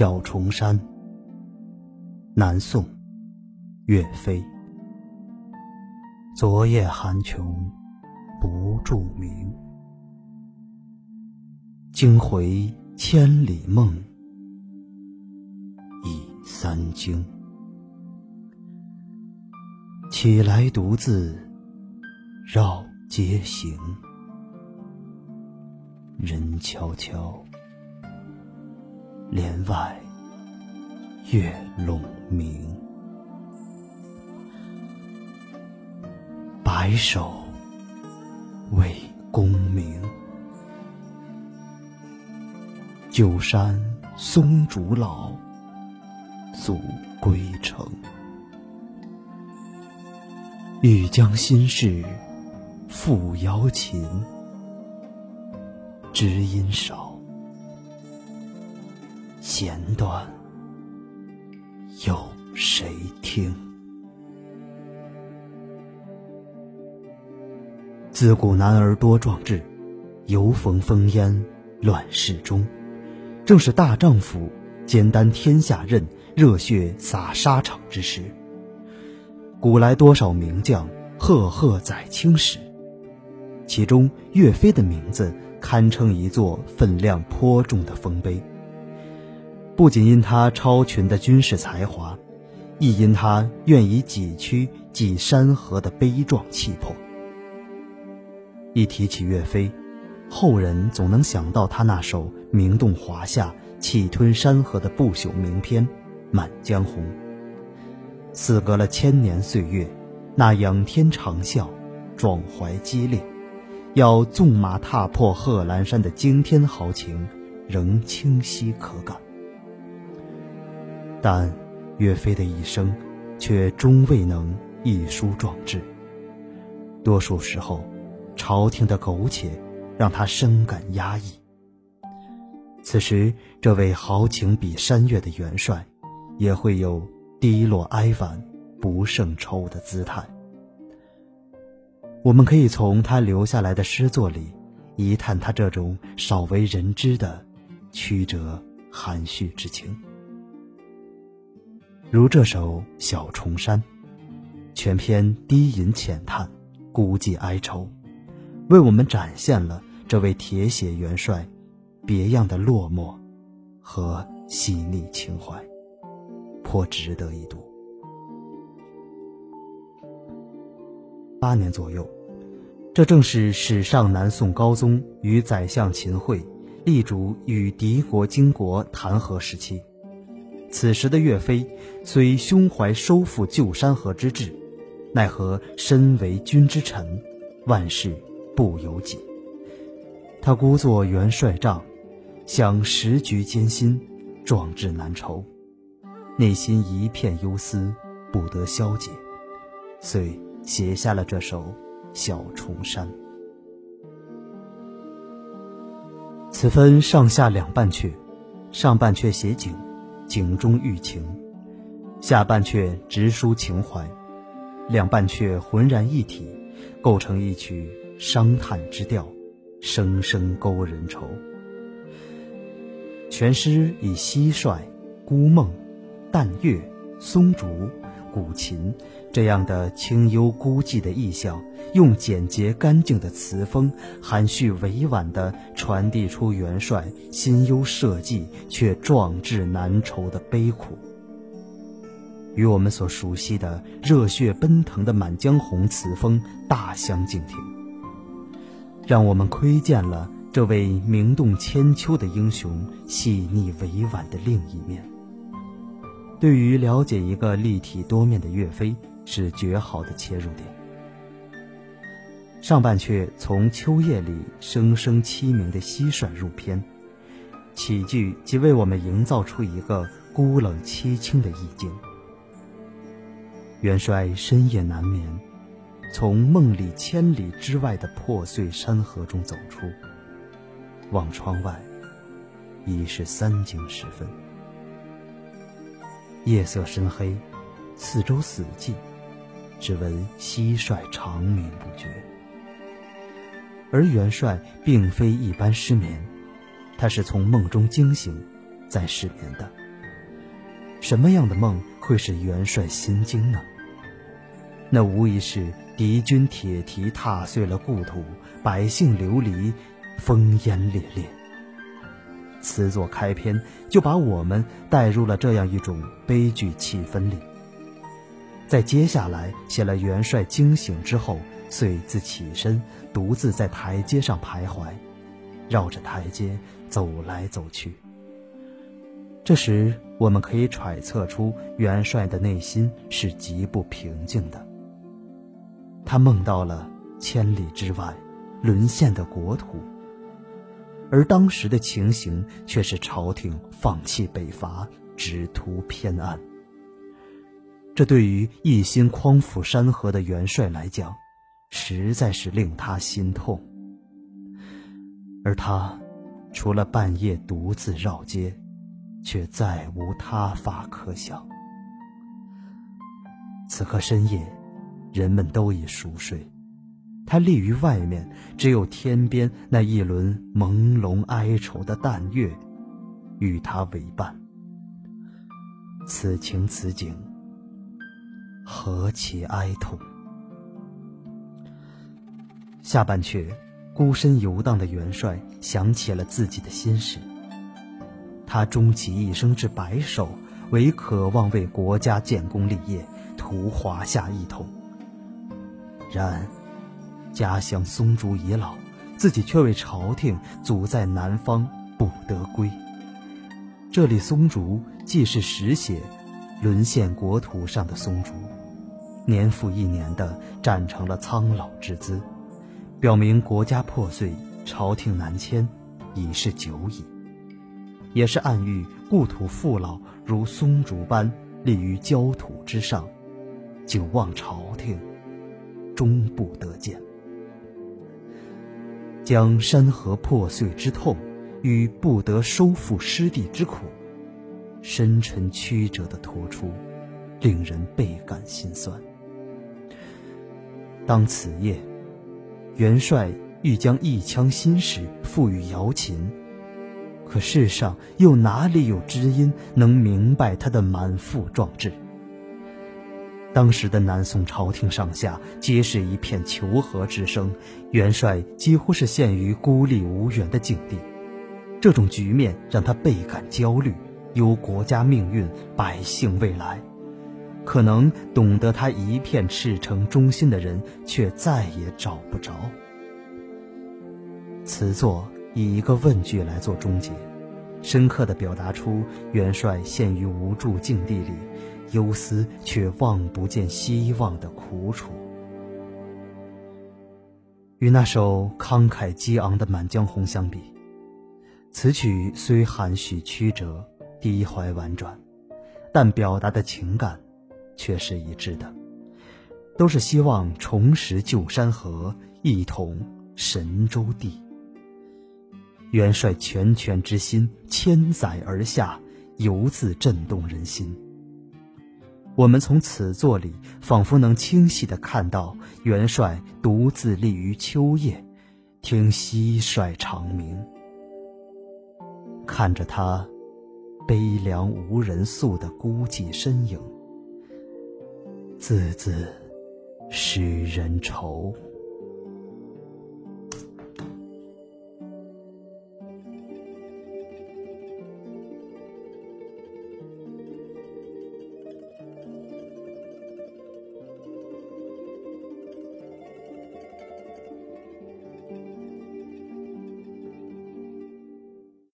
小重山，南宋，岳飞。昨夜寒穷不住鸣，惊回千里梦，已三更。起来独自绕街行，人悄悄。帘外月笼明，白首为功名。旧山松竹老，阻归程。欲将心事付瑶琴，知音少。弦断，有谁听？自古男儿多壮志，犹逢烽烟乱世中。正是大丈夫肩担天下任，热血洒沙场之时。古来多少名将，赫赫载青史。其中岳飞的名字堪称一座分量颇重的丰碑。不仅因他超群的军事才华，亦因他愿以己躯济山河的悲壮气魄。一提起岳飞，后人总能想到他那首名动华夏、气吞山河的不朽名篇《满江红》。似隔了千年岁月，那仰天长啸、壮怀激烈，要纵马踏破贺兰山的惊天豪情，仍清晰可感。但岳飞的一生，却终未能一书壮志。多数时候，朝廷的苟且让他深感压抑。此时，这位豪情比山岳的元帅，也会有低落哀婉、不胜愁的姿态。我们可以从他留下来的诗作里，一探他这种少为人知的曲折含蓄之情。如这首《小重山》，全篇低吟浅叹，孤寂哀愁，为我们展现了这位铁血元帅别样的落寞和细腻情怀，颇值得一读。八年左右，这正是史上南宋高宗与宰相秦桧力主与敌国金国谈和时期。此时的岳飞，虽胸怀收复旧山河之志，奈何身为君之臣，万事不由己。他孤坐元帅帐，想时局艰辛，壮志难酬，内心一片忧思，不得消解，遂写下了这首《小重山》。此分上下两半阙，上半阙写景。景中寓情，下半阙直抒情怀，两半阙浑然一体，构成一曲伤叹之调，声声勾人愁。全诗以蟋蟀、孤梦、淡月、松竹。古琴这样的清幽孤寂的意象，用简洁干净的词风，含蓄委婉地传递出元帅心忧社稷却壮志难酬的悲苦，与我们所熟悉的热血奔腾的《满江红》词风大相径庭，让我们窥见了这位名动千秋的英雄细腻委婉的另一面。对于了解一个立体多面的岳飞是绝好的切入点。上半阙从秋夜里声声凄鸣的蟋蟀入篇，起句即为我们营造出一个孤冷凄清的意境。元帅深夜难眠，从梦里千里之外的破碎山河中走出，望窗外，已是三更时分。夜色深黑，四周死寂，只闻蟋蟀长鸣不绝。而元帅并非一般失眠，他是从梦中惊醒，再失眠的。什么样的梦会使元帅心惊呢？那无疑是敌军铁蹄踏碎了故土，百姓流离，烽烟烈烈。词作开篇就把我们带入了这样一种悲剧气氛里。在接下来写了元帅惊醒之后，遂自起身，独自在台阶上徘徊，绕着台阶走来走去。这时，我们可以揣测出元帅的内心是极不平静的。他梦到了千里之外沦陷的国土，而当时的情形却是朝廷放弃北伐，只图偏安。这对于一心匡扶山河的元帅来讲，实在是令他心痛。而他，除了半夜独自绕街。却再无他法可想。此刻深夜，人们都已熟睡，他立于外面，只有天边那一轮朦胧哀愁的淡月，与他为伴。此情此景，何其哀痛！下半阙，孤身游荡的元帅想起了自己的心事。他终其一生之白首，唯渴望为国家建功立业，图华夏一统。然，家乡松竹已老，自己却为朝廷阻在南方不得归。这里松竹既是实写沦陷国土上的松竹，年复一年的站成了苍老之姿，表明国家破碎，朝廷南迁，已是久矣。也是暗喻故土父老如松竹般立于焦土之上，久望朝廷，终不得见。将山河破碎之痛与不得收复失地之苦，深沉曲折的托出，令人倍感心酸。当此夜，元帅欲将一腔心事付与瑶琴。可世上又哪里有知音能明白他的满腹壮志？当时的南宋朝廷上下皆是一片求和之声，元帅几乎是陷于孤立无援的境地。这种局面让他倍感焦虑，忧国家命运、百姓未来。可能懂得他一片赤诚忠心的人，却再也找不着。此作。以一个问句来做终结，深刻地表达出元帅陷于无助境地里，忧思却望不见希望的苦楚。与那首慷慨激昂的《满江红》相比，此曲虽含蓄曲折、低怀婉转，但表达的情感却是一致的，都是希望重拾旧山河，一统神州地。元帅拳拳之心，千载而下，犹自震动人心。我们从此作里，仿佛能清晰地看到元帅独自立于秋夜，听蟋蟀长鸣，看着他悲凉无人诉的孤寂身影，字字使人愁。